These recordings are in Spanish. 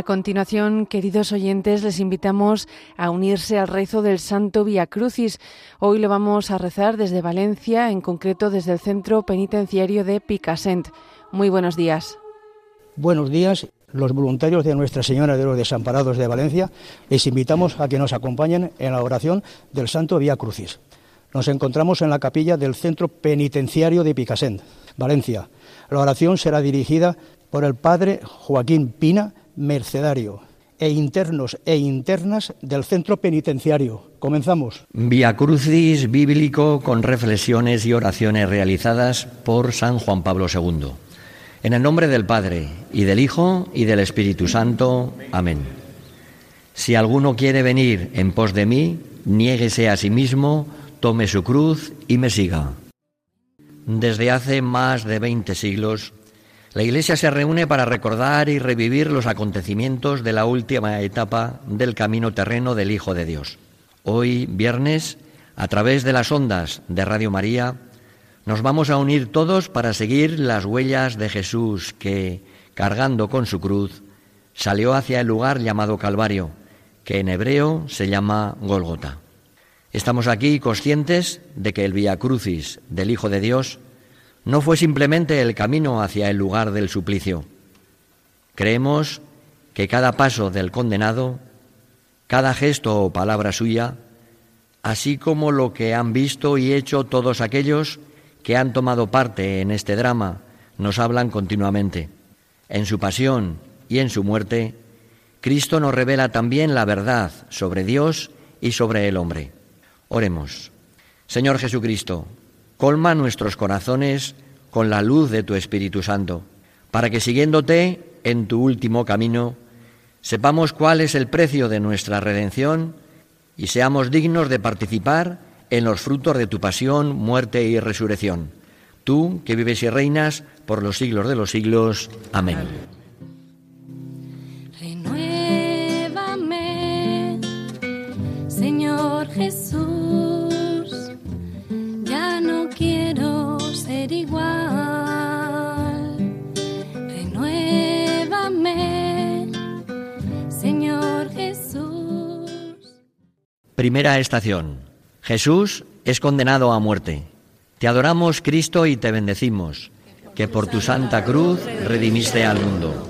A continuación, queridos oyentes, les invitamos a unirse al rezo del Santo Via Crucis. Hoy lo vamos a rezar desde Valencia, en concreto desde el Centro Penitenciario de Picassent. Muy buenos días. Buenos días. Los voluntarios de Nuestra Señora de los Desamparados de Valencia les invitamos a que nos acompañen en la oración del Santo Via Crucis. Nos encontramos en la capilla del Centro Penitenciario de Picassent, Valencia. La oración será dirigida por el Padre Joaquín Pina, mercedario, e internos e internas del centro penitenciario. Comenzamos. Via Crucis bíblico con reflexiones y oraciones realizadas por San Juan Pablo II. En el nombre del Padre, y del Hijo, y del Espíritu Santo. Amén. Si alguno quiere venir en pos de mí, niéguese a sí mismo, tome su cruz y me siga. Desde hace más de veinte siglos, la Iglesia se reúne para recordar y revivir los acontecimientos de la última etapa del camino terreno del Hijo de Dios. Hoy, viernes, a través de las ondas de Radio María, nos vamos a unir todos para seguir las huellas de Jesús que, cargando con su cruz, salió hacia el lugar llamado Calvario, que en hebreo se llama Gólgota. Estamos aquí conscientes de que el Via Crucis del Hijo de Dios no fue simplemente el camino hacia el lugar del suplicio. Creemos que cada paso del condenado, cada gesto o palabra suya, así como lo que han visto y hecho todos aquellos que han tomado parte en este drama, nos hablan continuamente. En su pasión y en su muerte, Cristo nos revela también la verdad sobre Dios y sobre el hombre. Oremos. Señor Jesucristo, Colma nuestros corazones con la luz de tu Espíritu Santo, para que siguiéndote en tu último camino, sepamos cuál es el precio de nuestra redención y seamos dignos de participar en los frutos de tu pasión, muerte y resurrección. Tú que vives y reinas por los siglos de los siglos. Amén. Señor Jesús. Primera estación. Jesús es condenado a muerte. Te adoramos, Cristo, y te bendecimos, que por tu santa cruz redimiste al mundo.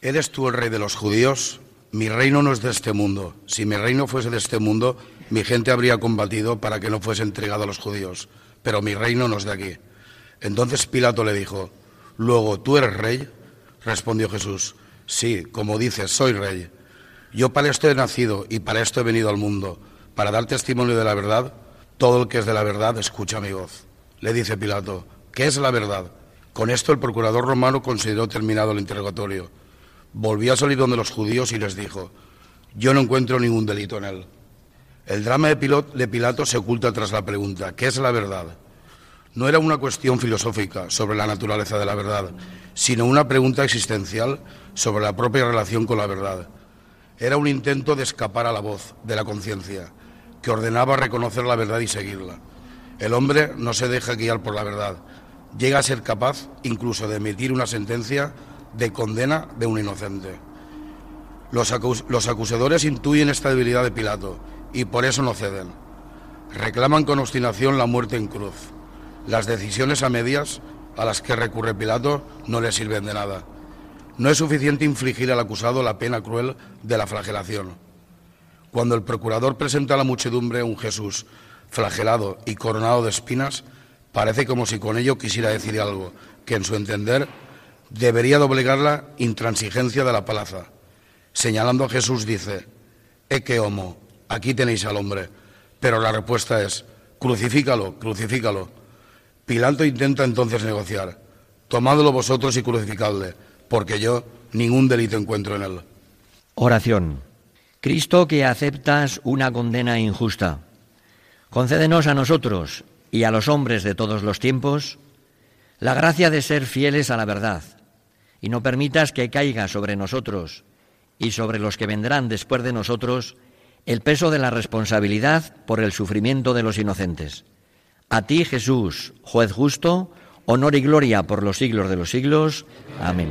¿Eres tú el rey de los judíos? Mi reino no es de este mundo. Si mi reino fuese de este mundo, mi gente habría combatido para que no fuese entregado a los judíos. Pero mi reino no es de aquí. Entonces Pilato le dijo, Luego, ¿tú eres rey? Respondió Jesús, Sí, como dices, soy rey. Yo para esto he nacido y para esto he venido al mundo, para dar testimonio de la verdad. Todo el que es de la verdad escucha mi voz. Le dice Pilato, ¿qué es la verdad? Con esto el procurador romano consideró terminado el interrogatorio. Volvió a salir donde los judíos y les dijo, yo no encuentro ningún delito en él. El drama de Pilato se oculta tras la pregunta, ¿qué es la verdad? No era una cuestión filosófica sobre la naturaleza de la verdad, sino una pregunta existencial sobre la propia relación con la verdad. Era un intento de escapar a la voz de la conciencia, que ordenaba reconocer la verdad y seguirla. El hombre no se deja guiar por la verdad, llega a ser capaz incluso de emitir una sentencia de condena de un inocente. Los, acusadores intuyen esta debilidad de Pilato y por eso no ceden. Reclaman con obstinación la muerte en cruz. Las decisiones a medias a las que recurre Pilato no le sirven de nada. No es suficiente infligir al acusado la pena cruel de la flagelación. Cuando el procurador presenta a la muchedumbre un Jesús flagelado y coronado de espinas, parece como si con ello quisiera decir algo que, en su entender, debería doblegar la intransigencia de la plaza. Señalando a Jesús dice, «E que homo, aquí tenéis al hombre». Pero la respuesta es, crucifícalo, crucifícalo. Pilato intenta entonces negociar, tomadlo vosotros y crucificadle porque yo ningún delito encuentro en él. Oración. Cristo que aceptas una condena injusta, concédenos a nosotros y a los hombres de todos los tiempos la gracia de ser fieles a la verdad y no permitas que caiga sobre nosotros y sobre los que vendrán después de nosotros el peso de la responsabilidad por el sufrimiento de los inocentes. A ti, Jesús, juez justo, honor y gloria por los siglos de los siglos. Amén.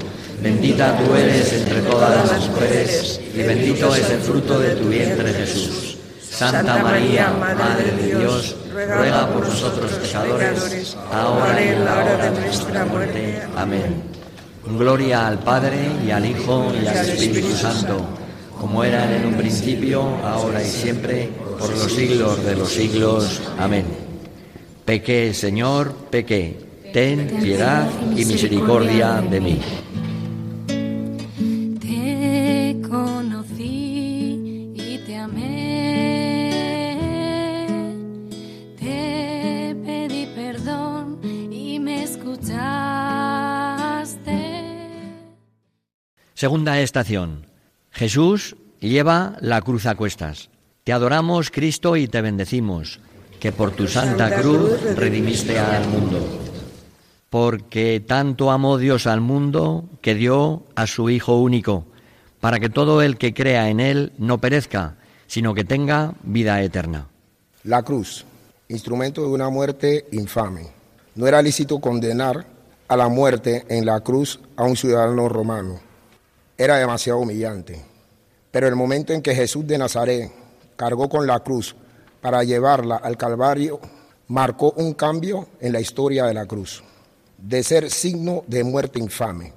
Bendita tú eres entre todas las mujeres y bendito es el fruto de tu vientre Jesús. Santa María, Madre de Dios, ruega por nosotros pecadores, ahora y en la hora de nuestra muerte. Amén. Gloria al Padre y al Hijo y al Espíritu Santo, como era en un principio, ahora y siempre, por los siglos de los siglos. Amén. Pequé, Señor, pequé. Ten piedad y misericordia de mí. Segunda estación. Jesús lleva la cruz a cuestas. Te adoramos, Cristo, y te bendecimos, que por tu santa cruz redimiste al mundo. Porque tanto amó Dios al mundo que dio a su Hijo único, para que todo el que crea en Él no perezca, sino que tenga vida eterna. La cruz, instrumento de una muerte infame. No era lícito condenar a la muerte en la cruz a un ciudadano romano era demasiado humillante. Pero el momento en que Jesús de Nazaret cargó con la cruz para llevarla al Calvario, marcó un cambio en la historia de la cruz, de ser signo de muerte infame,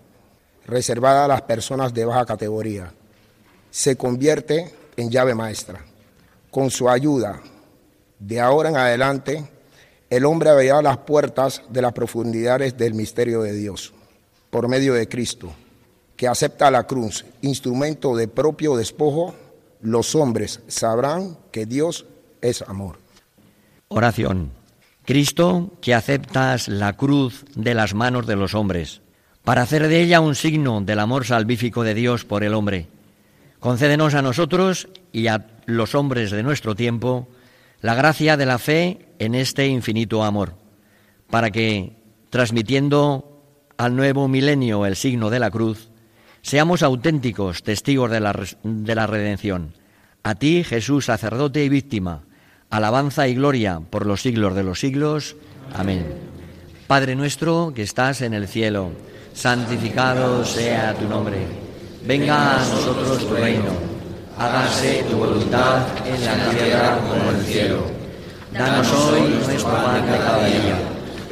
reservada a las personas de baja categoría, se convierte en llave maestra. Con su ayuda, de ahora en adelante, el hombre abrirá las puertas de las profundidades del misterio de Dios, por medio de Cristo que acepta la cruz, instrumento de propio despojo, los hombres sabrán que Dios es amor. Oración. Cristo, que aceptas la cruz de las manos de los hombres, para hacer de ella un signo del amor salvífico de Dios por el hombre, concédenos a nosotros y a los hombres de nuestro tiempo la gracia de la fe en este infinito amor, para que, transmitiendo al nuevo milenio el signo de la cruz, Seamos auténticos testigos de la, de la redención. A ti, Jesús, sacerdote y víctima, alabanza y gloria por los siglos de los siglos. Amén. Padre nuestro que estás en el cielo, santificado sea tu nombre. Venga a nosotros tu reino. Hágase tu voluntad en la tierra como en el cielo. Danos hoy nuestro pan de cada día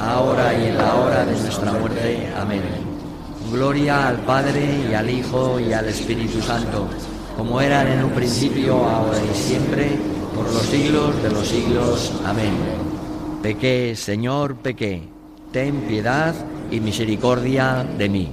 ahora y en la hora de nuestra muerte. Amén. Gloria al Padre y al Hijo y al Espíritu Santo, como eran en un principio, ahora y siempre, por los siglos de los siglos. Amén. Pequé, Señor, pequé. Ten piedad y misericordia de mí.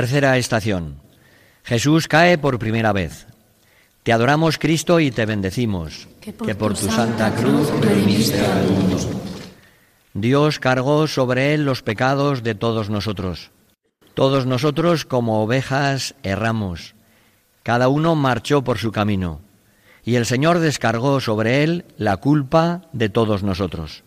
Tercera estación. Jesús cae por primera vez. Te adoramos Cristo y te bendecimos, que por, tu santa cruz redimiste al mundo. Dios cargó sobre él los pecados de todos nosotros. Todos nosotros como ovejas erramos, cada uno marchó por su camino, y el Señor descargó sobre él la culpa de todos nosotros.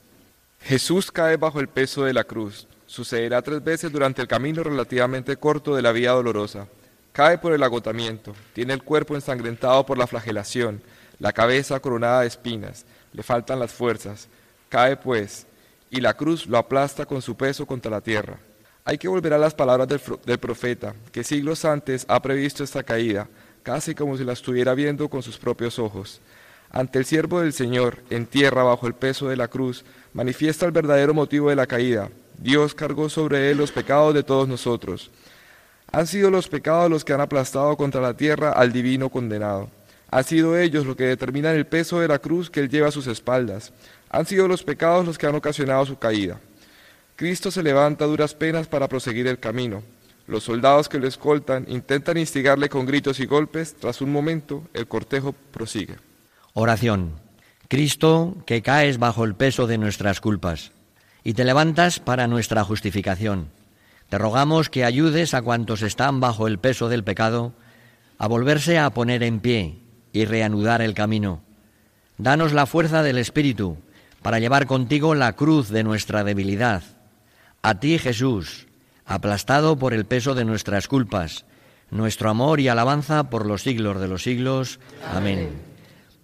Jesús cae bajo el peso de la cruz. Sucederá tres veces durante el camino relativamente corto de la vía dolorosa. Cae por el agotamiento, tiene el cuerpo ensangrentado por la flagelación, la cabeza coronada de espinas, le faltan las fuerzas, cae pues, y la cruz lo aplasta con su peso contra la tierra. Hay que volver a las palabras del, del profeta, que siglos antes ha previsto esta caída, casi como si la estuviera viendo con sus propios ojos. Ante el siervo del Señor, en tierra bajo el peso de la cruz, manifiesta el verdadero motivo de la caída. Dios cargó sobre él los pecados de todos nosotros. Han sido los pecados los que han aplastado contra la tierra al divino condenado. Han sido ellos los que determinan el peso de la cruz que él lleva a sus espaldas. Han sido los pecados los que han ocasionado su caída. Cristo se levanta a duras penas para proseguir el camino. Los soldados que lo escoltan intentan instigarle con gritos y golpes. Tras un momento, el cortejo prosigue. Oración. Cristo, que caes bajo el peso de nuestras culpas y te levantas para nuestra justificación. Te rogamos que ayudes a cuantos están bajo el peso del pecado a volverse a poner en pie y reanudar el camino. Danos la fuerza del Espíritu para llevar contigo la cruz de nuestra debilidad. A ti, Jesús, aplastado por el peso de nuestras culpas, nuestro amor y alabanza por los siglos de los siglos. Amén.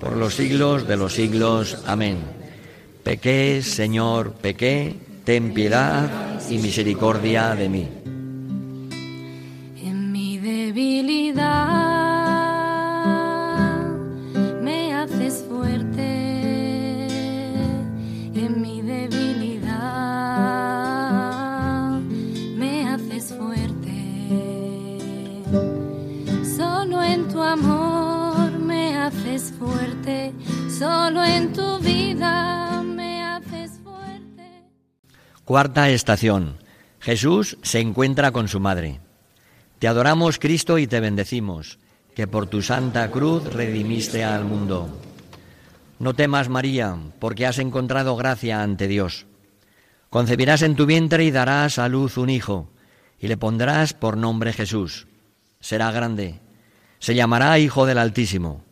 por los siglos de los siglos. Amén. Pequé, Señor, pequé, ten piedad y misericordia de mí. En mi debilidad me haces fuerte. En mi debilidad Solo en tu vida me haces fuerte. Cuarta estación. Jesús se encuentra con su madre. Te adoramos, Cristo, y te bendecimos, que por tu santa cruz redimiste al mundo. No temas, María, porque has encontrado gracia ante Dios. Concebirás en tu vientre y darás a luz un hijo, y le pondrás por nombre Jesús. Será grande, se llamará Hijo del Altísimo.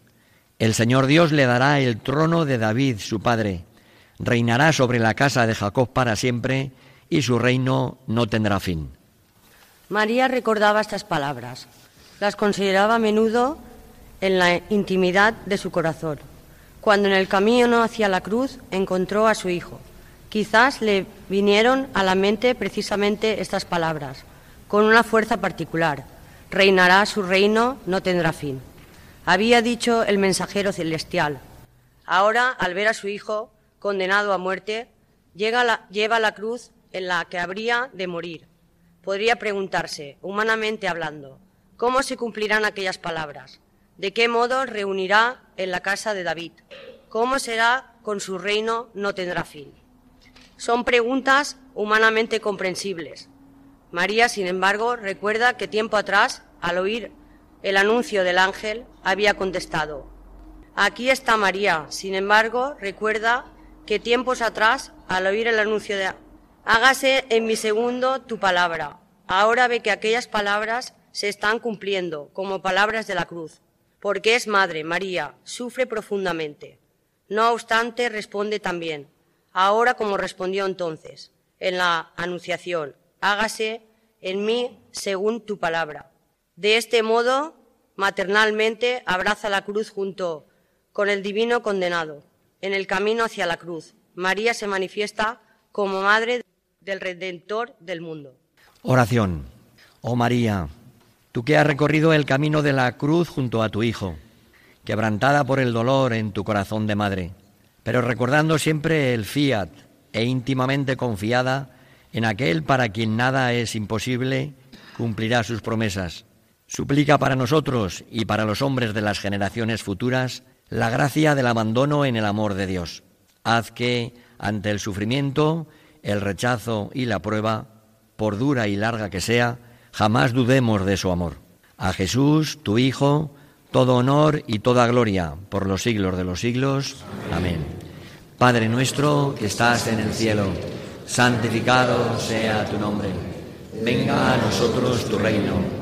El Señor Dios le dará el trono de David, su padre. Reinará sobre la casa de Jacob para siempre, y su reino no tendrá fin. María recordaba estas palabras. Las consideraba a menudo en la intimidad de su corazón. Cuando en el camino hacia la cruz encontró a su hijo, quizás le vinieron a la mente precisamente estas palabras, con una fuerza particular. Reinará su reino, no tendrá fin. Había dicho el mensajero celestial. Ahora, al ver a su hijo condenado a muerte, lleva la cruz en la que habría de morir. Podría preguntarse, humanamente hablando, ¿cómo se cumplirán aquellas palabras? ¿De qué modo reunirá en la casa de David? ¿Cómo será con su reino no tendrá fin? Son preguntas humanamente comprensibles. María, sin embargo, recuerda que tiempo atrás, al oír el anuncio del ángel, había contestado, Aquí está María. Sin embargo, recuerda que tiempos atrás, al oír el anuncio de Hágase en mi segundo tu palabra. Ahora ve que aquellas palabras se están cumpliendo como palabras de la cruz, porque es madre, María, sufre profundamente. No obstante, responde también, ahora como respondió entonces, en la anunciación, hágase en mí según tu palabra. De este modo, maternalmente abraza la cruz junto con el divino condenado. En el camino hacia la cruz, María se manifiesta como madre del Redentor del mundo. Oración. Oh María, tú que has recorrido el camino de la cruz junto a tu Hijo, quebrantada por el dolor en tu corazón de madre, pero recordando siempre el fiat e íntimamente confiada En aquel para quien nada es imposible, cumplirá sus promesas. Suplica para nosotros y para los hombres de las generaciones futuras la gracia del abandono en el amor de Dios. Haz que, ante el sufrimiento, el rechazo y la prueba, por dura y larga que sea, jamás dudemos de su amor. A Jesús, tu Hijo, todo honor y toda gloria por los siglos de los siglos. Amén. Padre nuestro que estás en el cielo, santificado sea tu nombre. Venga a nosotros tu reino.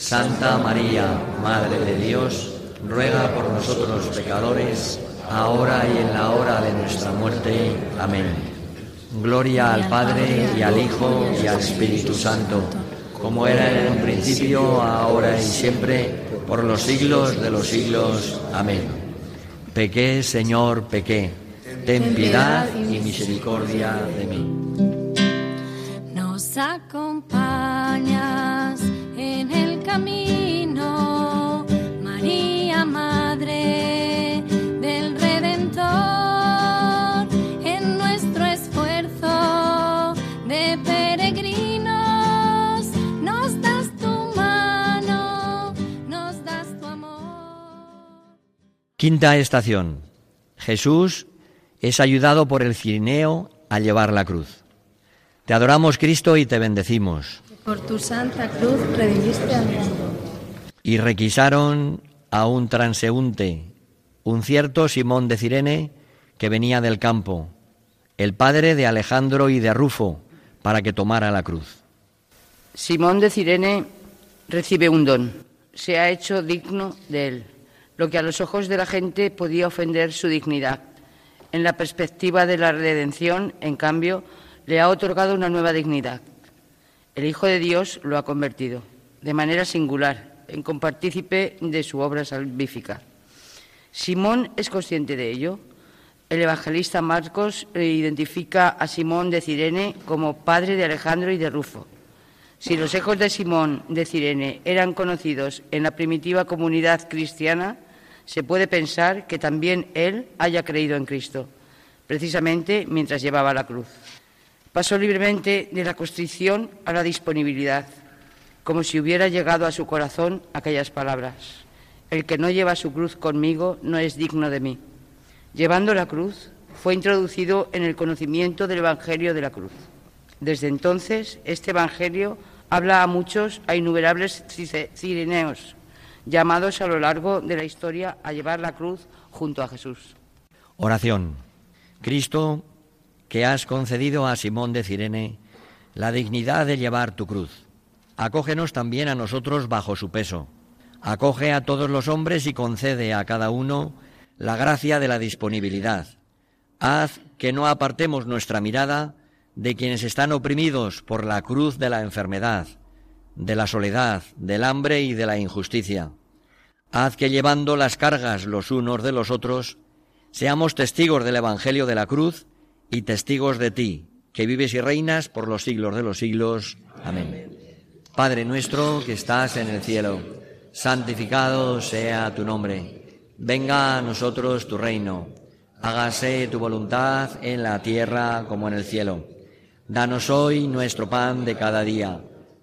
Santa María, Madre de Dios, ruega por nosotros pecadores, ahora y en la hora de nuestra muerte. Amén. Gloria al Padre y al Hijo y al Espíritu Santo, como era en un principio, ahora y siempre por los siglos de los siglos. Amén. Pequé, Señor, pequé. Ten piedad y misericordia de mí. Quinta estación. Jesús es ayudado por el cirineo a llevar la cruz. Te adoramos, Cristo, y te bendecimos. Por tu santa cruz redimiste al mundo. Y requisaron a un transeúnte, un cierto Simón de Cirene, que venía del campo, el padre de Alejandro y de Rufo, para que tomara la cruz. Simón de Cirene recibe un don, se ha hecho digno de él, lo que a los ojos de la gente podía ofender su dignidad. En la perspectiva de la redención, en cambio, le ha otorgado una nueva dignidad. El Hijo de Dios lo ha convertido, de manera singular, en compartícipe de su obra salvífica. Simón es consciente de ello. El evangelista Marcos identifica a Simón de Cirene como padre de Alejandro y de Rufo. Si los hijos de Simón de Cirene eran conocidos en la primitiva comunidad cristiana, se puede pensar que también él haya creído en Cristo, precisamente mientras llevaba la cruz. Pasó libremente de la constricción a la disponibilidad, como si hubiera llegado a su corazón aquellas palabras. El que no lleva su cruz conmigo no es digno de mí. Llevando la cruz, fue introducido en el conocimiento del Evangelio de la cruz. Desde entonces, este Evangelio habla a muchos, a innumerables cireneos, llamados a lo largo de la historia a llevar la cruz junto a Jesús. Oración. Cristo, que has concedido a Simón de Cirene la dignidad de llevar tu cruz, acógenos también a nosotros bajo su peso. Acoge a todos los hombres y concede a cada uno la gracia de la disponibilidad. Haz que no apartemos nuestra mirada de quienes están oprimidos por la cruz de la enfermedad, de la soledad, del hambre y de la injusticia. Haz que llevando las cargas los unos de los otros, seamos testigos del Evangelio de la cruz y testigos de ti, que vives y reinas por los siglos de los siglos. Amén. Padre nuestro que estás en el cielo, santificado sea tu nombre. Venga a nosotros tu reino. Hágase tu voluntad en la tierra como en el cielo. Danos hoy nuestro pan de cada día.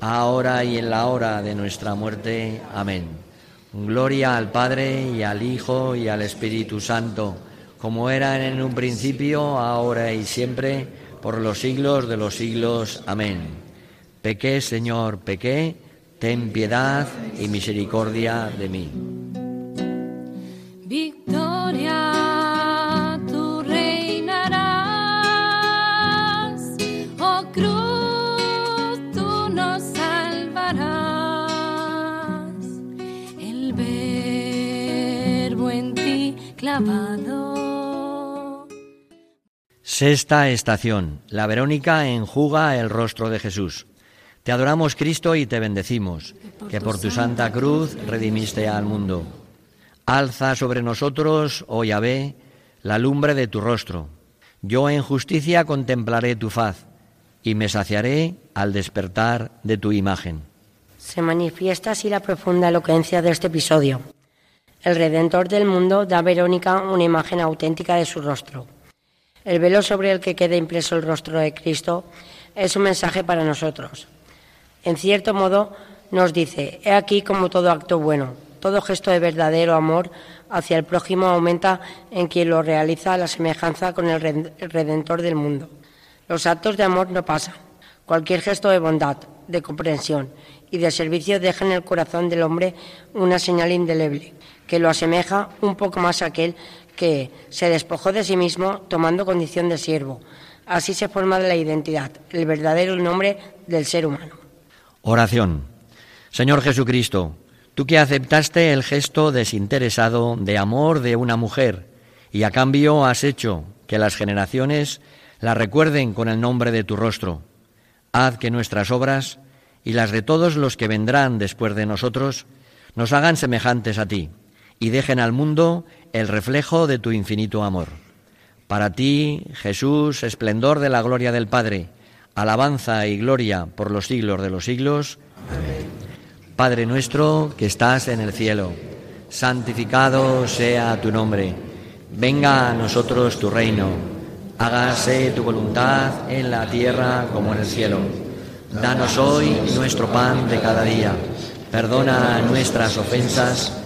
ahora y en la hora de nuestra muerte. Amén. Gloria al Padre y al Hijo y al Espíritu Santo, como era en un principio, ahora y siempre, por los siglos de los siglos. Amén. Pequé, Señor, pequé, ten piedad y misericordia de mí. Sexta estación. La Verónica enjuga el rostro de Jesús. Te adoramos, Cristo, y te bendecimos, que por tu santa cruz redimiste al mundo. Alza sobre nosotros, oh Yahvé, la lumbre de tu rostro. Yo en justicia contemplaré tu faz, y me saciaré al despertar de tu imagen. Se manifiesta así la profunda elocuencia de este episodio. El Redentor del mundo da a Verónica una imagen auténtica de su rostro. El velo sobre el que queda impreso el rostro de Cristo es un mensaje para nosotros. En cierto modo nos dice, he aquí como todo acto bueno, todo gesto de verdadero amor hacia el prójimo aumenta en quien lo realiza la semejanza con el Redentor del mundo. Los actos de amor no pasan. Cualquier gesto de bondad, de comprensión y de servicio deja en el corazón del hombre una señal indeleble, que lo asemeja un poco más a aquel que se despojó de sí mismo tomando condición de siervo. Así se forma la identidad, el verdadero nombre del ser humano. Oración. Señor Jesucristo, tú que aceptaste el gesto desinteresado de amor de una mujer y a cambio has hecho que las generaciones la recuerden con el nombre de tu rostro, haz que nuestras obras y las de todos los que vendrán después de nosotros nos hagan semejantes a ti y dejen al mundo el reflejo de tu infinito amor. Para ti, Jesús, esplendor de la gloria del Padre, alabanza y gloria por los siglos de los siglos. Padre nuestro que estás en el cielo, santificado sea tu nombre. Venga a nosotros tu reino. Hágase tu voluntad en la tierra como en el cielo. Danos hoy nuestro pan de cada día. Perdona nuestras ofensas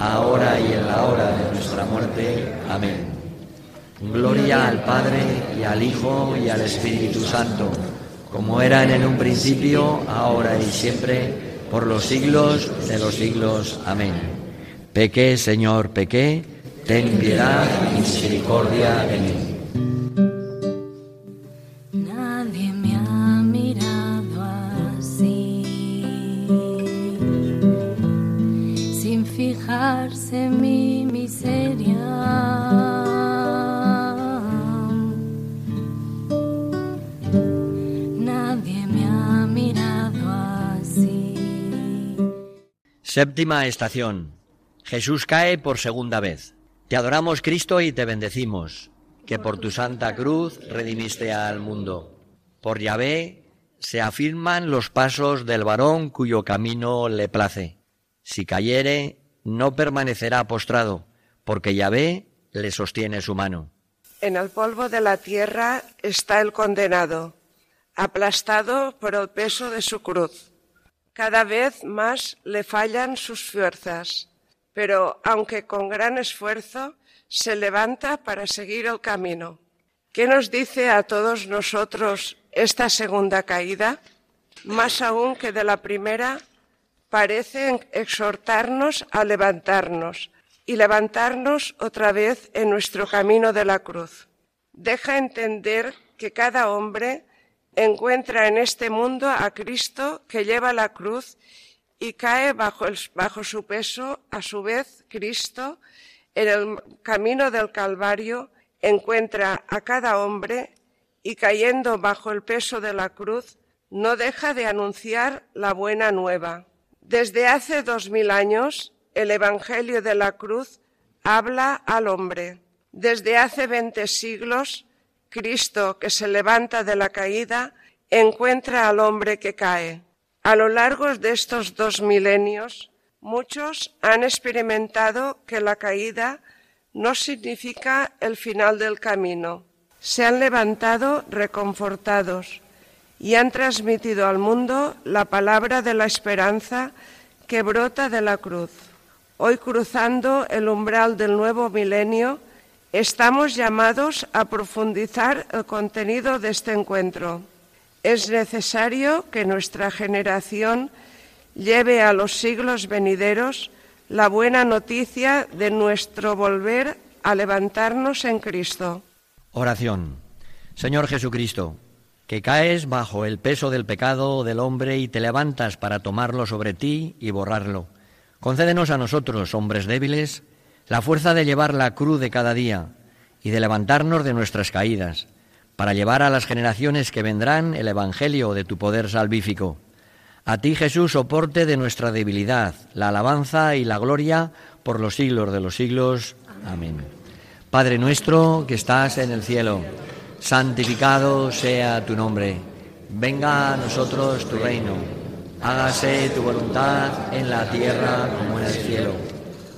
ahora y en la hora de nuestra muerte. Amén. Gloria al Padre y al Hijo y al Espíritu Santo como era en un principio, ahora y siempre, por los siglos de los siglos. Amén. Pequé, Señor, pequé, ten piedad y misericordia de mí. Séptima estación. Jesús cae por segunda vez. Te adoramos Cristo y te bendecimos, que por tu santa cruz redimiste al mundo. Por Yahvé se afirman los pasos del varón cuyo camino le place. Si cayere, no permanecerá postrado, porque Yahvé le sostiene su mano. En el polvo de la tierra está el condenado, aplastado por el peso de su cruz. Cada vez más le fallan sus fuerzas, pero aunque con gran esfuerzo, se levanta para seguir el camino. ¿Qué nos dice a todos nosotros esta segunda caída? Más aún que de la primera, parece exhortarnos a levantarnos y levantarnos otra vez en nuestro camino de la cruz. Deja entender que cada hombre encuentra en este mundo a Cristo que lleva la cruz y cae bajo, bajo su peso, a su vez Cristo, en el camino del Calvario, encuentra a cada hombre y cayendo bajo el peso de la cruz, no deja de anunciar la buena nueva. Desde hace dos mil años, el Evangelio de la cruz habla al hombre. Desde hace veinte siglos, Cristo, que se levanta de la caída, encuentra al hombre que cae. A lo largo de estos dos milenios, muchos han experimentado que la caída no significa el final del camino. Se han levantado reconfortados y han transmitido al mundo la palabra de la esperanza que brota de la cruz. Hoy cruzando el umbral del nuevo milenio, estamos llamados a profundizar el contenido de este encuentro. Es necesario que nuestra generación lleve a los siglos venideros la buena noticia de nuestro volver a levantarnos en Cristo. Oración. Señor Jesucristo, que caes bajo el peso del pecado del hombre y te levantas para tomarlo sobre ti y borrarlo. Concédenos a nosotros, hombres débiles, la fuerza de llevar la cruz de cada día y de levantarnos de nuestras caídas, para llevar a las generaciones que vendrán el Evangelio de tu poder salvífico a ti Jesús, soporte de nuestra debilidad, la alabanza y la gloria por los siglos de los siglos. Amén. Padre nuestro que estás en el cielo, santificado sea tu nombre. Venga a nosotros tu reino. Hágase tu voluntad en la tierra como en el cielo.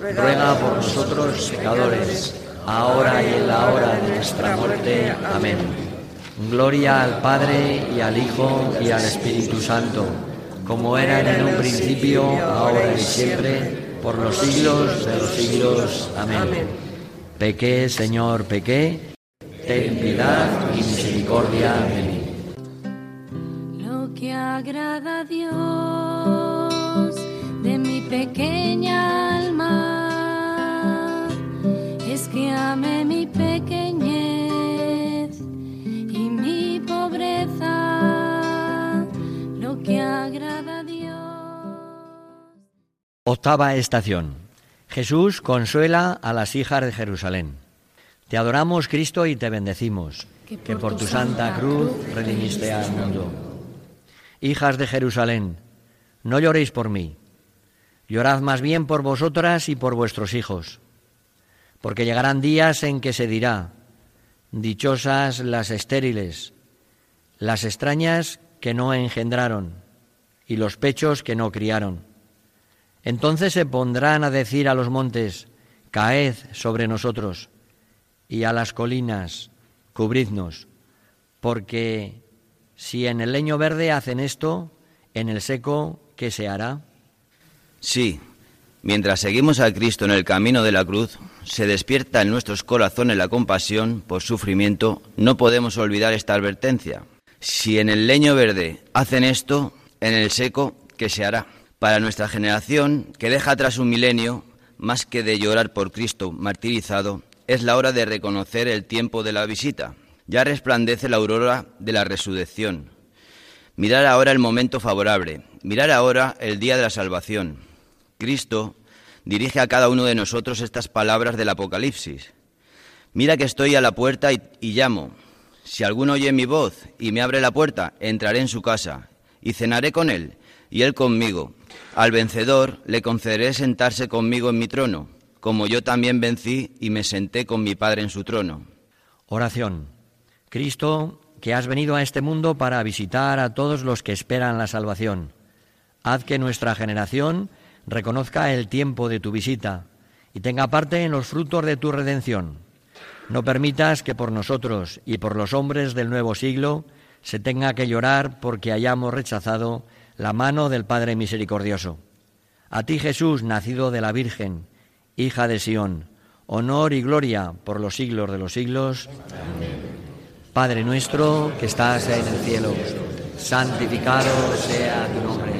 ruega por nosotros pecadores, ahora y en la hora de nuestra muerte. Amén. Gloria al Padre y al Hijo y al Espíritu Santo, como era en un principio, ahora y siempre, por los siglos de los siglos. Amén. Pequé, Señor, pequé, ten piedad y misericordia de mí. Lo que agrada a Dios de mi pequeña que mi pequeñez lo que agrada a Dios. Octava estación. Jesús consuela a las hijas de Jerusalén. Te adoramos, Cristo, y te bendecimos, que por, tu santa cruz redimiste al mundo. Hijas de Jerusalén, no lloréis por mí, llorad más bien por vosotras y por vuestros hijos, porque llegarán días en que se dirá, dichosas las estériles, las extrañas que no engendraron y los pechos que no criaron. Entonces se pondrán a decir a los montes, caed sobre nosotros, y a las colinas, cubridnos, porque si en el leño verde hacen esto, en el seco, ¿qué se hará? Sí, mientras seguimos a Cristo en el camino de la cruz, se despierta en nuestros corazones la compasión por sufrimiento, no podemos olvidar esta advertencia. Si en el leño verde hacen esto, en el seco, ¿qué se hará? Para nuestra generación, que deja atrás un milenio, más que de llorar por Cristo martirizado, es la hora de reconocer el tiempo de la visita. Ya resplandece la aurora de la resurrección. Mirar ahora el momento favorable, mirar ahora el día de la salvación. Cristo dirige a cada uno de nosotros estas palabras del Apocalipsis. Mira que estoy a la puerta y, llamo. Si alguno oye mi voz y me abre la puerta, entraré en su casa y cenaré con él y él conmigo. Al vencedor le concederé sentarse conmigo en mi trono, como yo también vencí y me senté con mi Padre en su trono. Oración. Cristo, que has venido a este mundo para visitar a todos los que esperan la salvación, haz que nuestra generación reconozca el tiempo de tu visita y tenga parte en los frutos de tu redención no permitas que por nosotros y por los hombres del nuevo siglo se tenga que llorar porque hayamos rechazado la mano del Padre Misericordioso. A ti Jesús, nacido de la Virgen, hija de Sión, honor y gloria por los siglos de los siglos. Padre nuestro que estás en el cielo, santificado sea tu nombre.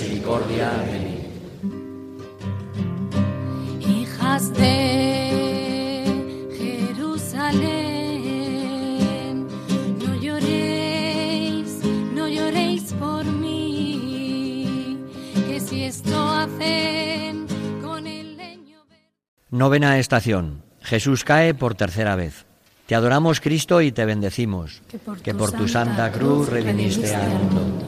misericordia. Hijas de Jerusalén, no lloréis, no lloréis por mí, que si esto hacen con el leño. Novena estación. Jesús cae por tercera vez. Te adoramos, Cristo, y te bendecimos, que por, tu santa cruz redimiste al mundo.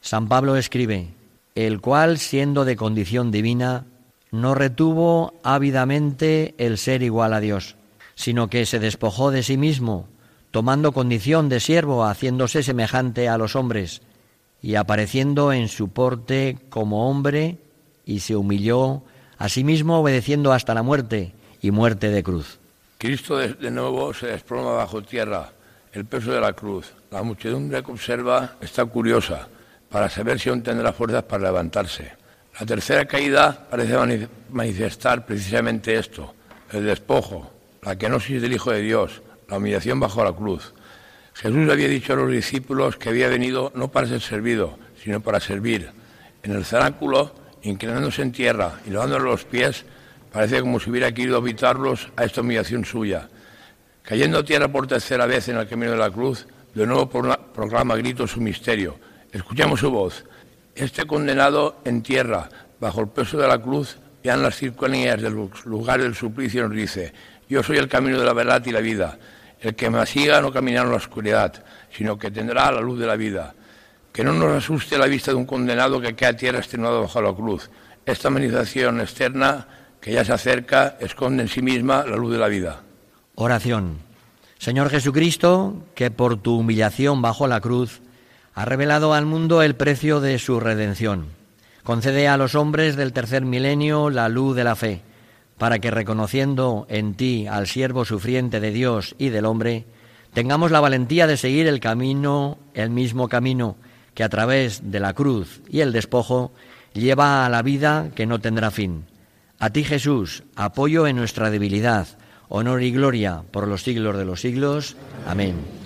San Pablo escribe, el cual, siendo de condición divina, no retuvo ávidamente el ser igual a Dios, sino que se despojó de sí mismo, tomando condición de siervo, haciéndose semejante a los hombres, y apareciendo en su porte como hombre, y se humilló a sí mismo obedeciendo hasta la muerte y muerte de cruz. Cristo de nuevo se desploma bajo tierra, el peso de la cruz. La muchedumbre que observa está curiosa para saber si aún tendrá fuerzas para levantarse. La tercera caída parece mani- manifestar precisamente esto, el despojo, la kenosis del Hijo de Dios, la humillación bajo la cruz. Jesús había dicho a los discípulos que había venido no para ser servido, sino para servir. En el cenáculo, inclinándose en tierra y lavándole los pies, parece como si hubiera querido evitarlos a esta humillación suya. Cayendo a tierra por tercera vez en el camino de la cruz, de nuevo pro- proclama gritos su misterio. Escuchamos su voz. Este condenado en tierra, bajo el peso de la cruz, ya en las circunstancias del lugar del suplicio, nos dice, yo soy el camino de la verdad y la vida. El que me siga no caminará en la oscuridad, sino que tendrá la luz de la vida. Que no nos asuste la vista de un condenado que cae a tierra extenuado bajo la cruz. Esta manifestación externa, que ya se acerca, esconde en sí misma la luz de la vida. Oración. Señor Jesucristo, que por tu humillación bajo la cruz ha revelado al mundo el precio de su redención. Concede a los hombres del tercer milenio la luz de la fe, para que reconociendo en ti al siervo sufriente de Dios y del hombre, tengamos la valentía de seguir el camino, el mismo camino que a través de la cruz y el despojo lleva a la vida que no tendrá fin. A ti Jesús, apoyo en nuestra debilidad, honor y gloria por los siglos de los siglos. Amén.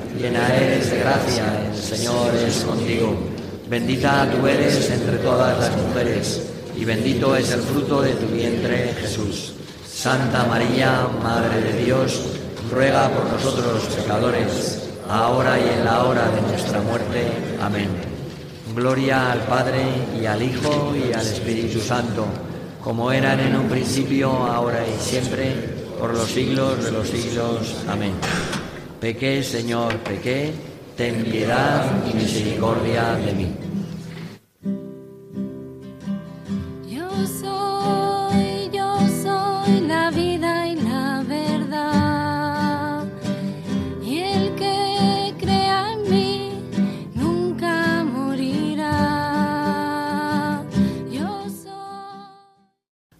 llena eres de gracia, el Señor es contigo. Bendita tú eres entre todas las mujeres y bendito es el fruto de tu vientre Jesús. Santa María, Madre de Dios, ruega por nosotros pecadores, ahora y en la hora de nuestra muerte. Amén. Gloria al Padre y al Hijo y al Espíritu Santo, como eran en un principio, ahora y siempre, por los siglos de los siglos. Amén. Pequé, Señor, pequé, ten piedad y misericordia de mí. Yo soy, yo soy la vida y la verdad. Y el que crea en mí nunca morirá. Yo soy.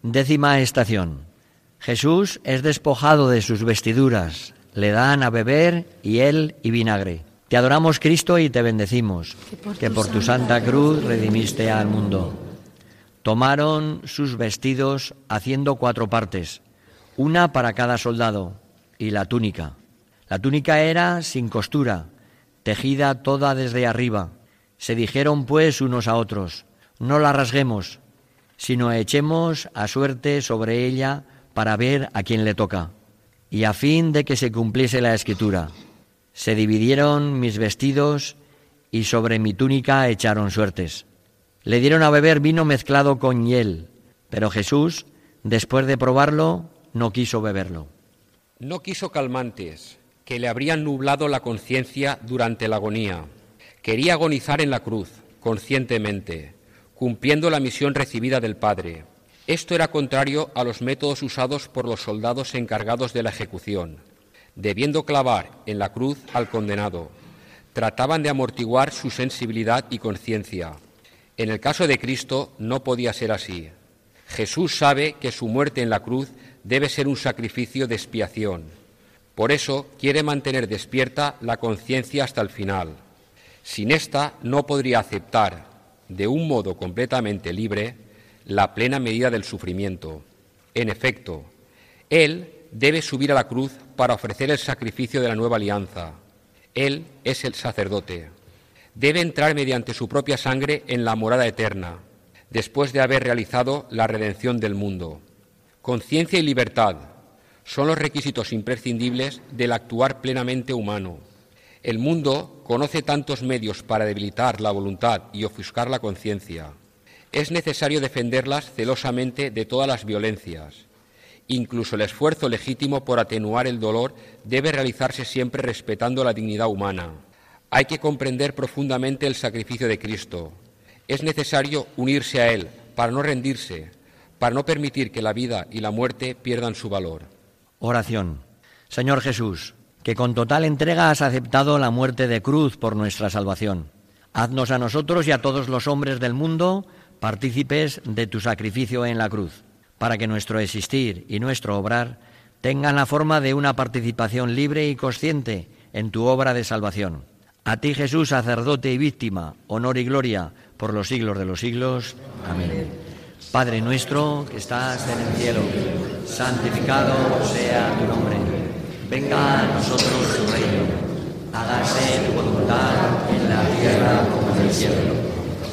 Décima estación. Jesús es despojado de sus vestiduras, le dan a beber él y vinagre. Te adoramos Cristo y te bendecimos, que por tu santa cruz redimiste al mundo. Tomaron sus vestidos haciendo cuatro partes, una para cada soldado, y la túnica. La túnica era sin costura, tejida toda desde arriba. Se dijeron pues unos a otros, no la rasguemos, sino echemos a suerte sobre ella para ver a quién le toca. Y a fin de que se cumpliese la escritura, se dividieron mis vestidos y sobre mi túnica echaron suertes. Le dieron a beber vino mezclado con hiel, pero Jesús, después de probarlo, no quiso beberlo. No quiso calmantes, que le habrían nublado la conciencia durante la agonía. Quería agonizar en la cruz, conscientemente, cumpliendo la misión recibida del Padre. Esto era contrario a los métodos usados por los soldados encargados de la ejecución. Debiendo clavar en la cruz al condenado, trataban de amortiguar su sensibilidad y conciencia. En el caso de Cristo no podía ser así. Jesús sabe que su muerte en la cruz debe ser un sacrificio de expiación. Por eso quiere mantener despierta la conciencia hasta el final. Sin esta no podría aceptar, de un modo completamente libre, la plena medida del sufrimiento. En efecto, Él debe subir a la cruz para ofrecer el sacrificio de la nueva alianza. Él es el sacerdote. Debe entrar mediante su propia sangre en la morada eterna, después de haber realizado la redención del mundo. Conciencia y libertad son los requisitos imprescindibles del actuar plenamente humano. El mundo conoce tantos medios para debilitar la voluntad y ofuscar la conciencia. Es necesario defenderlas celosamente de todas las violencias. Incluso el esfuerzo legítimo por atenuar el dolor debe realizarse siempre respetando la dignidad humana. Hay que comprender profundamente el sacrificio de Cristo. Es necesario unirse a Él para no rendirse, para no permitir que la vida y la muerte pierdan su valor. Oración. Señor Jesús, que con total entrega has aceptado la muerte de cruz por nuestra salvación. Haznos a nosotros y a todos los hombres del mundo partícipes de tu sacrificio en la cruz, para que nuestro existir y nuestro obrar tengan la forma de una participación libre y consciente en tu obra de salvación. A ti Jesús, sacerdote y víctima, honor y gloria por los siglos de los siglos. Amén. Padre nuestro que estás en el cielo, santificado sea tu nombre. Venga a nosotros tu reino. Hágase tu voluntad en la tierra como en el cielo.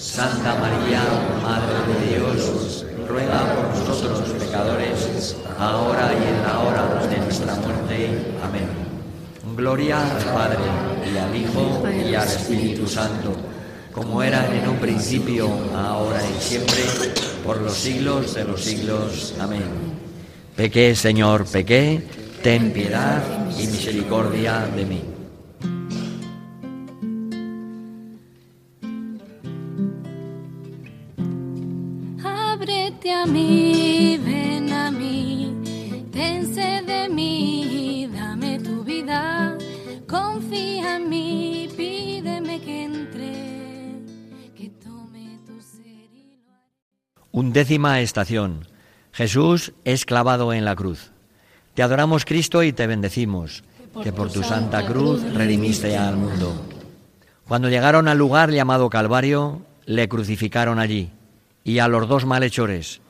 Santa María, Madre de Dios, ruega por nosotros pecadores, ahora y en la hora de nuestra muerte. Amén. Gloria al Padre, y al Hijo, y al Espíritu Santo como era en un principio, ahora y siempre, por los siglos de los siglos. Amén. Pequé, Señor, pequé, ten piedad y misericordia de mí. A mí, ven a mí, ten de mí, dame tu vida, confía en mí, pídeme que entre. Undécima estación. Jesús es clavado en la cruz. Te adoramos Cristo y te bendecimos, que por tu santa cruz redimiste al mundo. Cuando llegaron al lugar llamado Calvario, le crucificaron allí, y a los dos malhechores,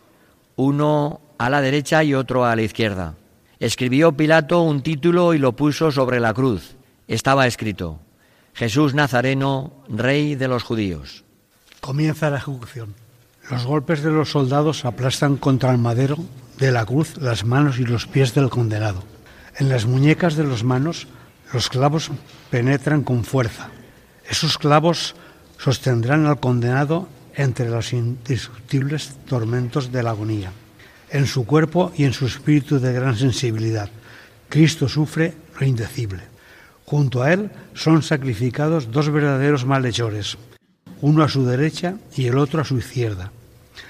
uno a la derecha y otro a la izquierda. Escribió Pilato un título y lo puso sobre la cruz. Estaba escrito, Jesús Nazareno, Rey de los judíos. Comienza la ejecución. Los golpes de los soldados aplastan contra el madero de la cruz las manos y los pies del condenado. En las muñecas de las manos los clavos penetran con fuerza. Esos clavos sostendrán al condenado entre los indiscutibles tormentos de la agonía. En su cuerpo y en su espíritu de gran sensibilidad, Cristo sufre lo indecible. Junto a él son sacrificados dos verdaderos malhechores, uno a su derecha y el otro a su izquierda.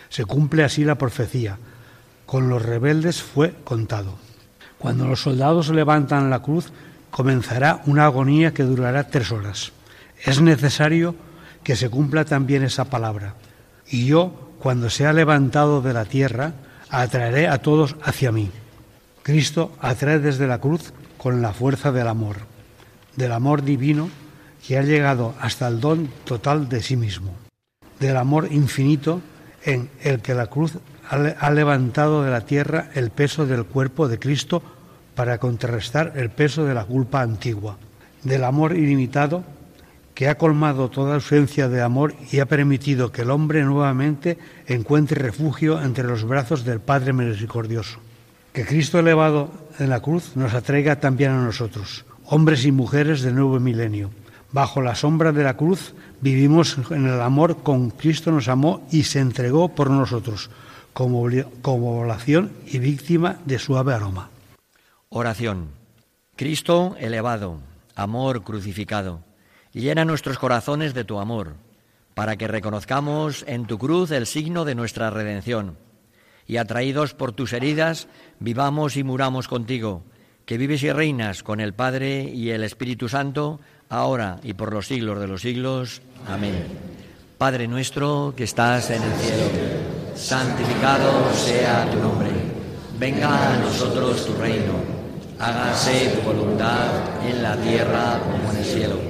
Se cumple así la profecía. Con los rebeldes fue contado. Cuando los soldados levantan la cruz, comenzará una agonía que durará tres horas. Es necesario que se cumpla también esa palabra. Y yo, cuando sea levantado de la tierra, atraeré a todos hacia mí. Cristo atrae desde la cruz con la fuerza del amor, del amor divino que ha llegado hasta el don total de sí mismo, del amor infinito en el que la cruz ha levantado de la tierra el peso del cuerpo de Cristo para contrarrestar el peso de la culpa antigua, del amor ilimitado que ha colmado toda ausencia de amor y ha permitido que el hombre nuevamente encuentre refugio entre los brazos del Padre misericordioso. Que Cristo elevado en la cruz nos atraiga también a nosotros, hombres y mujeres del nuevo milenio. Bajo la sombra de la cruz vivimos en el amor con Cristo nos amó y se entregó por nosotros como, como y víctima de suave aroma. Oración. Cristo elevado, amor crucificado Llena nuestros corazones de tu amor, para que reconozcamos en tu cruz el signo de nuestra redención, y atraídos por tus heridas, vivamos y muramos contigo, que vives y reinas con el Padre y el Espíritu Santo, ahora y por los siglos de los siglos. Amén. Padre nuestro que estás en el cielo, santificado sea tu nombre. Venga a nosotros tu reino. Hágase tu voluntad en la tierra como en el cielo.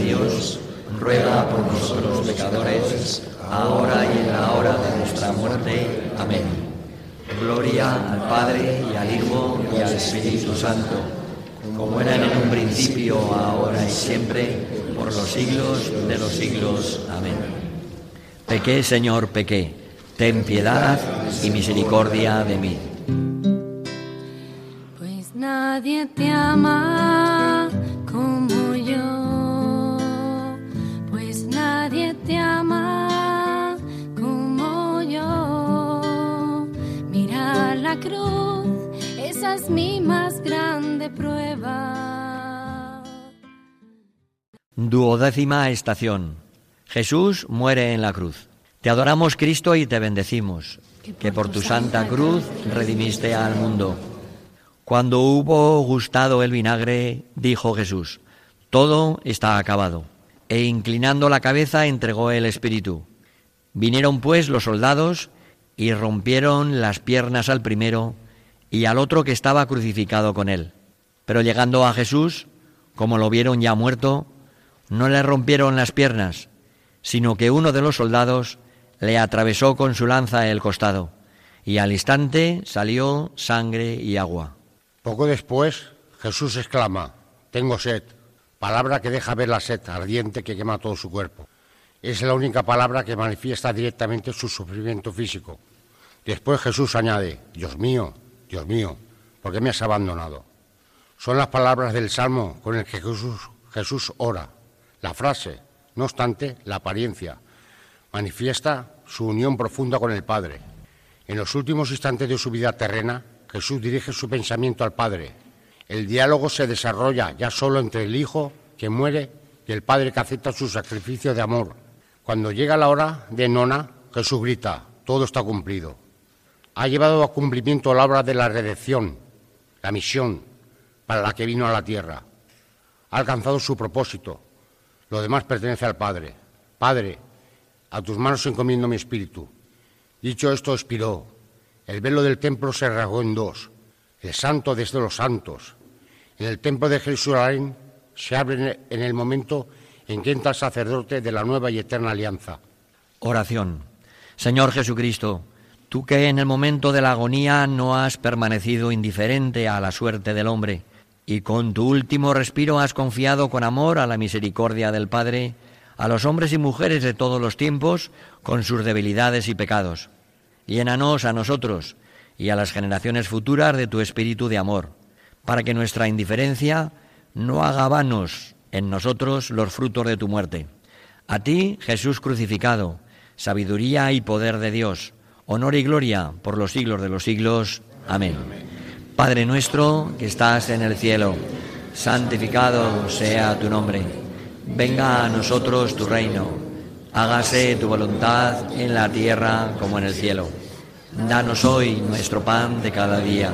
Ruega por nosotros pecadores, ahora y en la hora de nuestra muerte. Amén. Gloria al Padre y al Hijo y al Espíritu Santo, como era en un principio, ahora y siempre, por los siglos de los siglos. Amén. Pequé, Señor, pequé. Ten piedad y misericordia de mí. Pues nadie te ama como yo, te ama como yo. Mira la cruz, esa es mi más grande prueba. Duodécima estación. Jesús muere en la cruz. Te adoramos Cristo y te bendecimos, que por tu santa cruz redimiste al mundo. Cuando hubo gustado el vinagre, dijo Jesús, todo está acabado. E inclinando la cabeza entregó el espíritu. Vinieron pues los soldados y rompieron las piernas al primero y al otro que estaba crucificado con él. Pero llegando a Jesús, como lo vieron ya muerto, no le rompieron las piernas, sino que uno de los soldados le atravesó con su lanza el costado, y al instante salió sangre y agua. Poco después, Jesús exclama, tengo sed, palabra que deja ver la sed ardiente que quema todo su cuerpo. Es la única palabra que manifiesta directamente su sufrimiento físico. Después Jesús añade, Dios mío, Dios mío, ¿por qué me has abandonado? Son las palabras del Salmo con el que Jesús, Jesús ora. La frase, no obstante, la apariencia, manifiesta su unión profunda con el Padre. En los últimos instantes de su vida terrena, Jesús dirige su pensamiento al Padre. El diálogo se desarrolla ya solo entre el Hijo que muere y el Padre que acepta su sacrificio de amor. Cuando llega la hora de nona, Jesús grita, todo está cumplido. Ha llevado a cumplimiento la obra de la redención, la misión para la que vino a la tierra. Ha alcanzado su propósito. Lo demás pertenece al Padre. Padre, a tus manos encomiendo mi espíritu. Dicho esto, expiró el velo del templo se rasgó en dos, el santo desde los santos. En el templo de Jerusalén se abre en el momento en que entra el sacerdote de la nueva y eterna alianza. Oración. Señor Jesucristo, tú que en el momento de la agonía no has permanecido indiferente a la suerte del hombre, y con tu último respiro has confiado con amor a la misericordia del Padre, a los hombres y mujeres de todos los tiempos, con sus debilidades y pecados. Llénanos a nosotros y a las generaciones futuras de tu espíritu de amor, para que nuestra indiferencia no haga vanos en nosotros los frutos de tu muerte. A ti, Jesús crucificado, sabiduría y poder de Dios, honor y gloria por los siglos de los siglos. Amén. Padre nuestro que estás en el cielo, santificado sea tu nombre. Venga a nosotros tu reino. Hágase tu voluntad en la tierra como en el cielo. Danos hoy nuestro pan de cada día.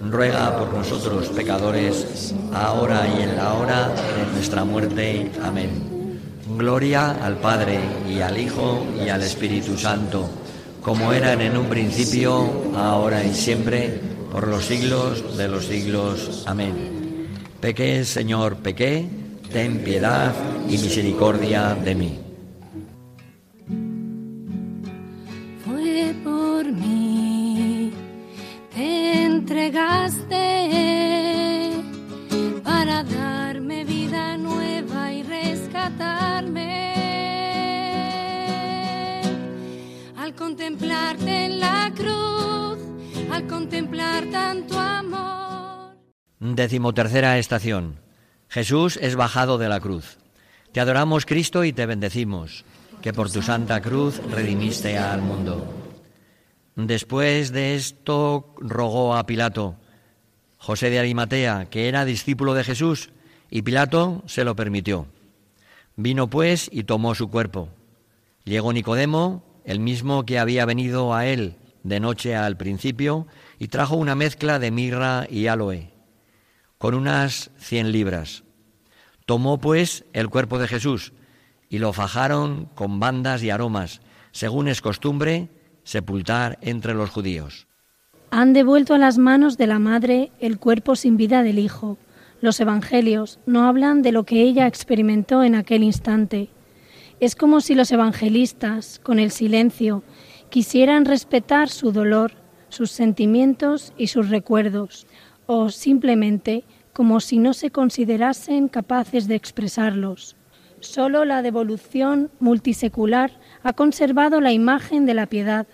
ruega por nosotros pecadores, ahora y en la hora de nuestra muerte. Amén. Gloria al Padre y al Hijo y al Espíritu Santo, como eran en un principio, ahora y siempre, por los siglos de los siglos. Amén. Pequé, Señor, pequé, ten piedad y misericordia de mí. Entregaste para darme vida nueva y rescatarme. Al contemplarte en la cruz, al contemplar tanto amor. Decimotercera estación. Jesús es bajado de la cruz. Te adoramos, Cristo, y te bendecimos, que por tu santa cruz redimiste al mundo. Después de esto rogó a Pilato, José de Arimatea, que era discípulo de Jesús, y Pilato se lo permitió. Vino pues y tomó su cuerpo. Llegó Nicodemo, el mismo que había venido a él de noche al principio y trajo una mezcla de mirra y aloe, con unas cien libras. Tomó pues el cuerpo de Jesús y lo fajaron con bandas y aromas, según es costumbre sepultar entre los judíos. Han devuelto a las manos de la madre el cuerpo sin vida del hijo. Los evangelios no hablan de lo que ella experimentó en aquel instante. Es como si los evangelistas, con el silencio, quisieran respetar su dolor, sus sentimientos y sus recuerdos, o simplemente como si no se considerasen capaces de expresarlos. Solo la devolución multisecular ha conservado la imagen de la piedad,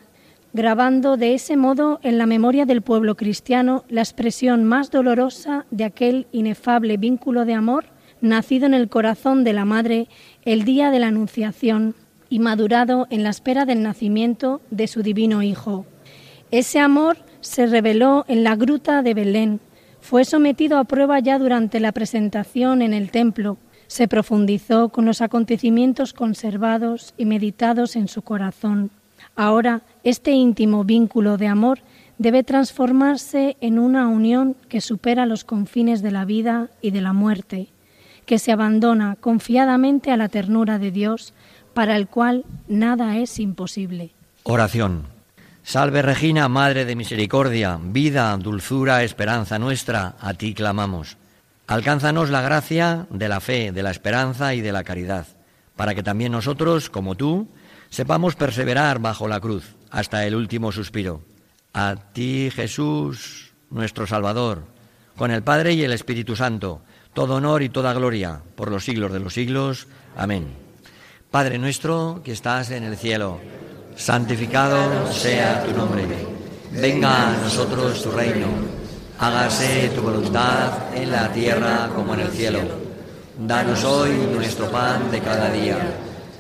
grabando de ese modo en la memoria del pueblo cristiano la expresión más dolorosa de aquel inefable vínculo de amor nacido en el corazón de la Madre el día de la Anunciación y madurado en la espera del nacimiento de su divino Hijo. Ese amor se reveló en la gruta de Belén, fue sometido a prueba ya durante la presentación en el templo, se profundizó con los acontecimientos conservados y meditados en su corazón. Ahora, este íntimo vínculo de amor debe transformarse en una unión que supera los confines de la vida y de la muerte, que se abandona confiadamente a la ternura de Dios para el cual nada es imposible. Oración. Salve Regina, Madre de Misericordia, vida, dulzura, esperanza nuestra, a ti clamamos. Alcánzanos la gracia de la fe, de la esperanza y de la caridad, para que también nosotros, como tú, sepamos perseverar bajo la cruz hasta el último suspiro. A ti, Jesús, nuestro Salvador, con el Padre y el Espíritu Santo, todo honor y toda gloria, por los siglos de los siglos. Amén. Padre nuestro que estás en el cielo, santificado sea tu nombre. Venga a nosotros tu reino. Hágase tu voluntad en la tierra como en el cielo. Danos hoy nuestro pan de cada día.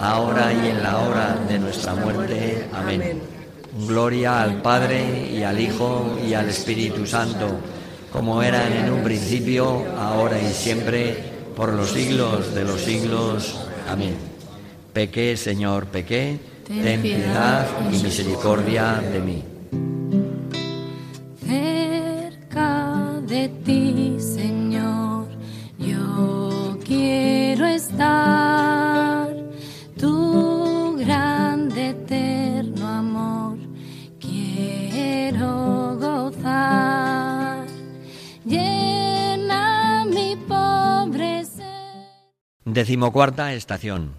ahora y en la hora de nuestra muerte. Amén. Gloria al Padre y al Hijo y al Espíritu Santo, como eran en un principio, ahora y siempre por los siglos de los siglos. Amén. Pequé, Señor, pequé, ten piedad y misericordia de mí. de ti, Señor, yo quiero estar. Decimocuarta estación.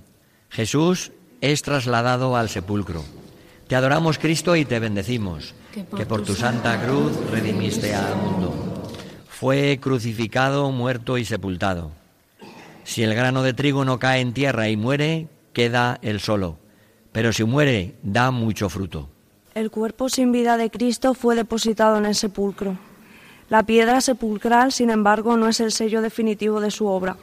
Jesús es trasladado al sepulcro. Te adoramos Cristo y te bendecimos, que por, tu santa cruz redimiste al mundo. Fue crucificado, muerto y sepultado. Si el grano de trigo no cae en tierra y muere, queda él solo, pero si muere, da mucho fruto. El cuerpo sin vida de Cristo fue depositado en el sepulcro. La piedra sepulcral, sin embargo, no es el sello definitivo de su obra.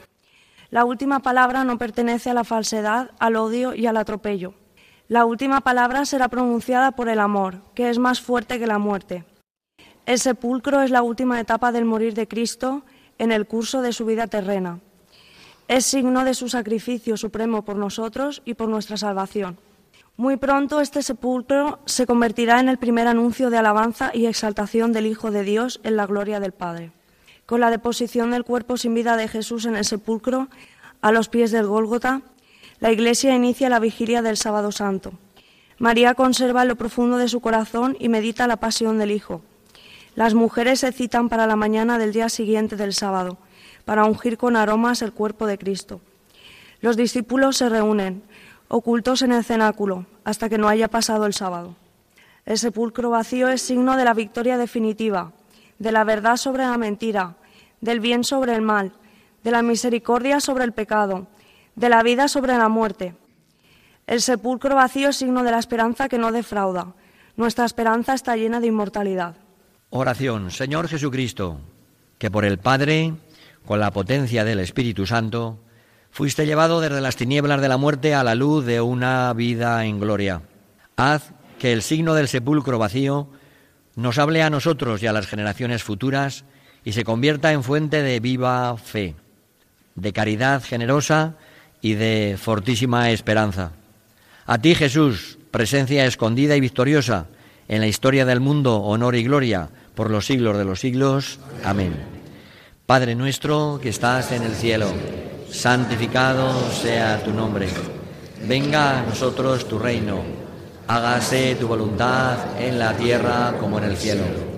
La última palabra no pertenece a la falsedad, al odio y al atropello. La última palabra será pronunciada por el amor, que es más fuerte que la muerte. El sepulcro es la última etapa del morir de Cristo en el curso de su vida terrena. Es signo de su sacrificio supremo por nosotros y por nuestra salvación. Muy pronto este sepulcro se convertirá en el primer anuncio de alabanza y exaltación del Hijo de Dios en la gloria del Padre. Con la deposición del cuerpo sin vida de Jesús en el sepulcro, a los pies del Gólgota, la Iglesia inicia la vigilia del sábado santo. María conserva lo profundo de su corazón y medita la pasión del Hijo. Las mujeres se citan para la mañana del día siguiente del sábado, para ungir con aromas el cuerpo de Cristo. Los discípulos se reúnen, ocultos en el cenáculo, hasta que no haya pasado el sábado. El sepulcro vacío es signo de la victoria definitiva, de la verdad sobre la mentira, del bien sobre el mal, de la misericordia sobre el pecado, de la vida sobre la muerte. El sepulcro vacío es signo de la esperanza que no defrauda. Nuestra esperanza está llena de inmortalidad. Oración, Señor Jesucristo, que por el Padre, con la potencia del Espíritu Santo, fuiste llevado desde las tinieblas de la muerte a la luz de una vida en gloria. Haz que el signo del sepulcro vacío nos hable a nosotros y a las generaciones futuras y se convierta en fuente de viva fe, de caridad generosa y de fortísima esperanza. A ti, Jesús, presencia escondida y victoriosa en la historia del mundo, honor y gloria por los siglos de los siglos. Amén. Padre nuestro que estás en el cielo, santificado sea tu nombre. Venga a nosotros tu reino. Hágase tu voluntad en la tierra como en el cielo.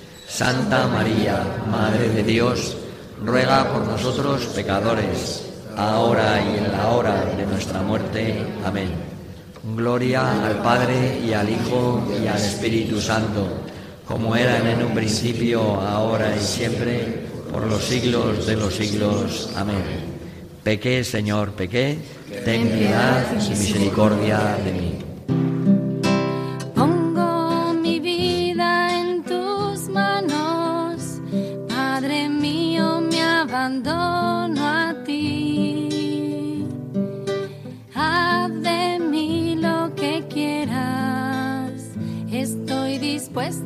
Santa María, Madre de Dios, ruega por nosotros pecadores ahora y en la hora de nuestra muerte. Amén. Gloria al Padre y al Hijo y al Espíritu Santo, como era en un principio, ahora y siempre, por los siglos de los siglos. Amén. Pequé, Señor, pequé, ten piedad y misericordia de mí.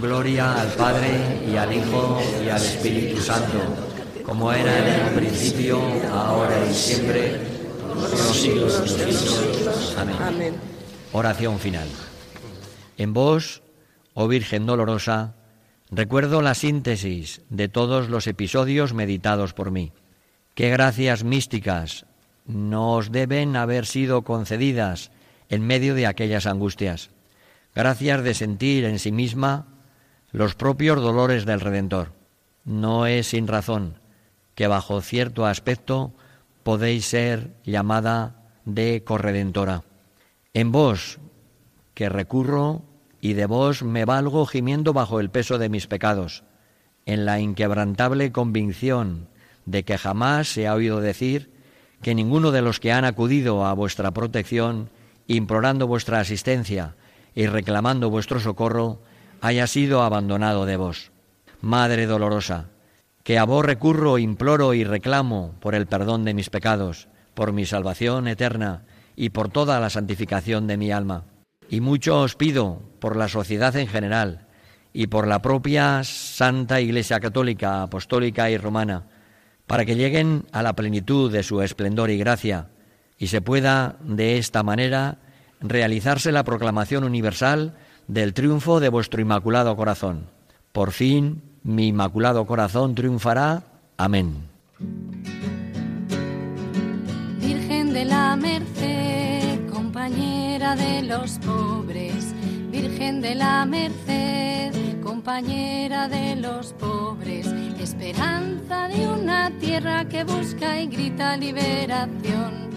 Gloria al Padre y al Hijo y al Espíritu Santo, como era en el principio, ahora y siempre, por los siglos de los siglos. Amén. Oración final. En vos, oh Virgen dolorosa, recuerdo la síntesis de todos los episodios meditados por mí. Qué gracias místicas nos deben haber sido concedidas en medio de aquellas angustias. Gracias de sentir en sí misma los propios dolores del Redentor. No es sin razón que bajo cierto aspecto podéis ser llamada de corredentora. En vos, que recurro y de vos me valgo gimiendo bajo el peso de mis pecados, en la inquebrantable convicción de que jamás se ha oído decir que ninguno de los que han acudido a vuestra protección, implorando vuestra asistencia y reclamando vuestro socorro, haya sido abandonado de vos. Madre dolorosa, que a vos recurro, imploro y reclamo por el perdón de mis pecados, por mi salvación eterna y por toda la santificación de mi alma. Y mucho os pido por la sociedad en general y por la propia Santa Iglesia Católica, Apostólica y Romana, para que lleguen a la plenitud de su esplendor y gracia y se pueda de esta manera realizarse la proclamación universal del triunfo de vuestro Inmaculado Corazón. Por fin, mi Inmaculado Corazón triunfará. Amén. Virgen de la Merced, compañera de los pobres, Virgen de la Merced, compañera de los pobres, esperanza de una tierra que busca y grita liberación,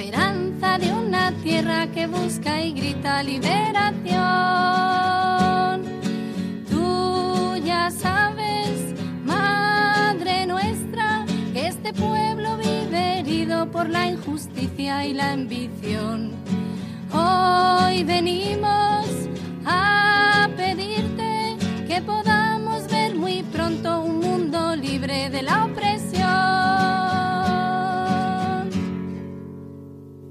esperanza de una tierra que busca y grita liberación. Tú ya sabes, Madre nuestra, que este pueblo vive herido por la injusticia y la ambición. Hoy venimos a pedirte que podamos ver muy pronto un mundo libre de la opresión.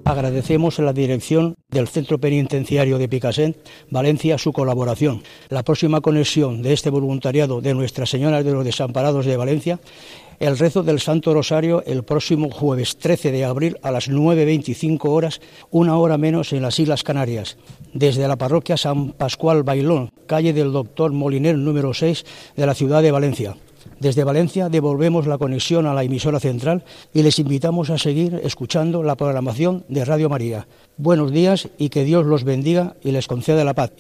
Agradecemos a la dirección del Centro Penitenciario de Picassent, Valencia, su colaboración. La próxima conexión de este voluntariado de Nuestra Señora de los Desamparados de Valencia el rezo del Santo Rosario el próximo jueves 13 de abril a las 9.25 horas, una hora menos en las Islas Canarias, desde la parroquia San Pascual Bailón, calle del Doctor Moliner número 6 de la ciudad de Valencia. Desde Valencia devolvemos la conexión a la emisora central y les invitamos a seguir escuchando la programación de Radio María. Buenos días y que Dios los bendiga y les conceda la paz.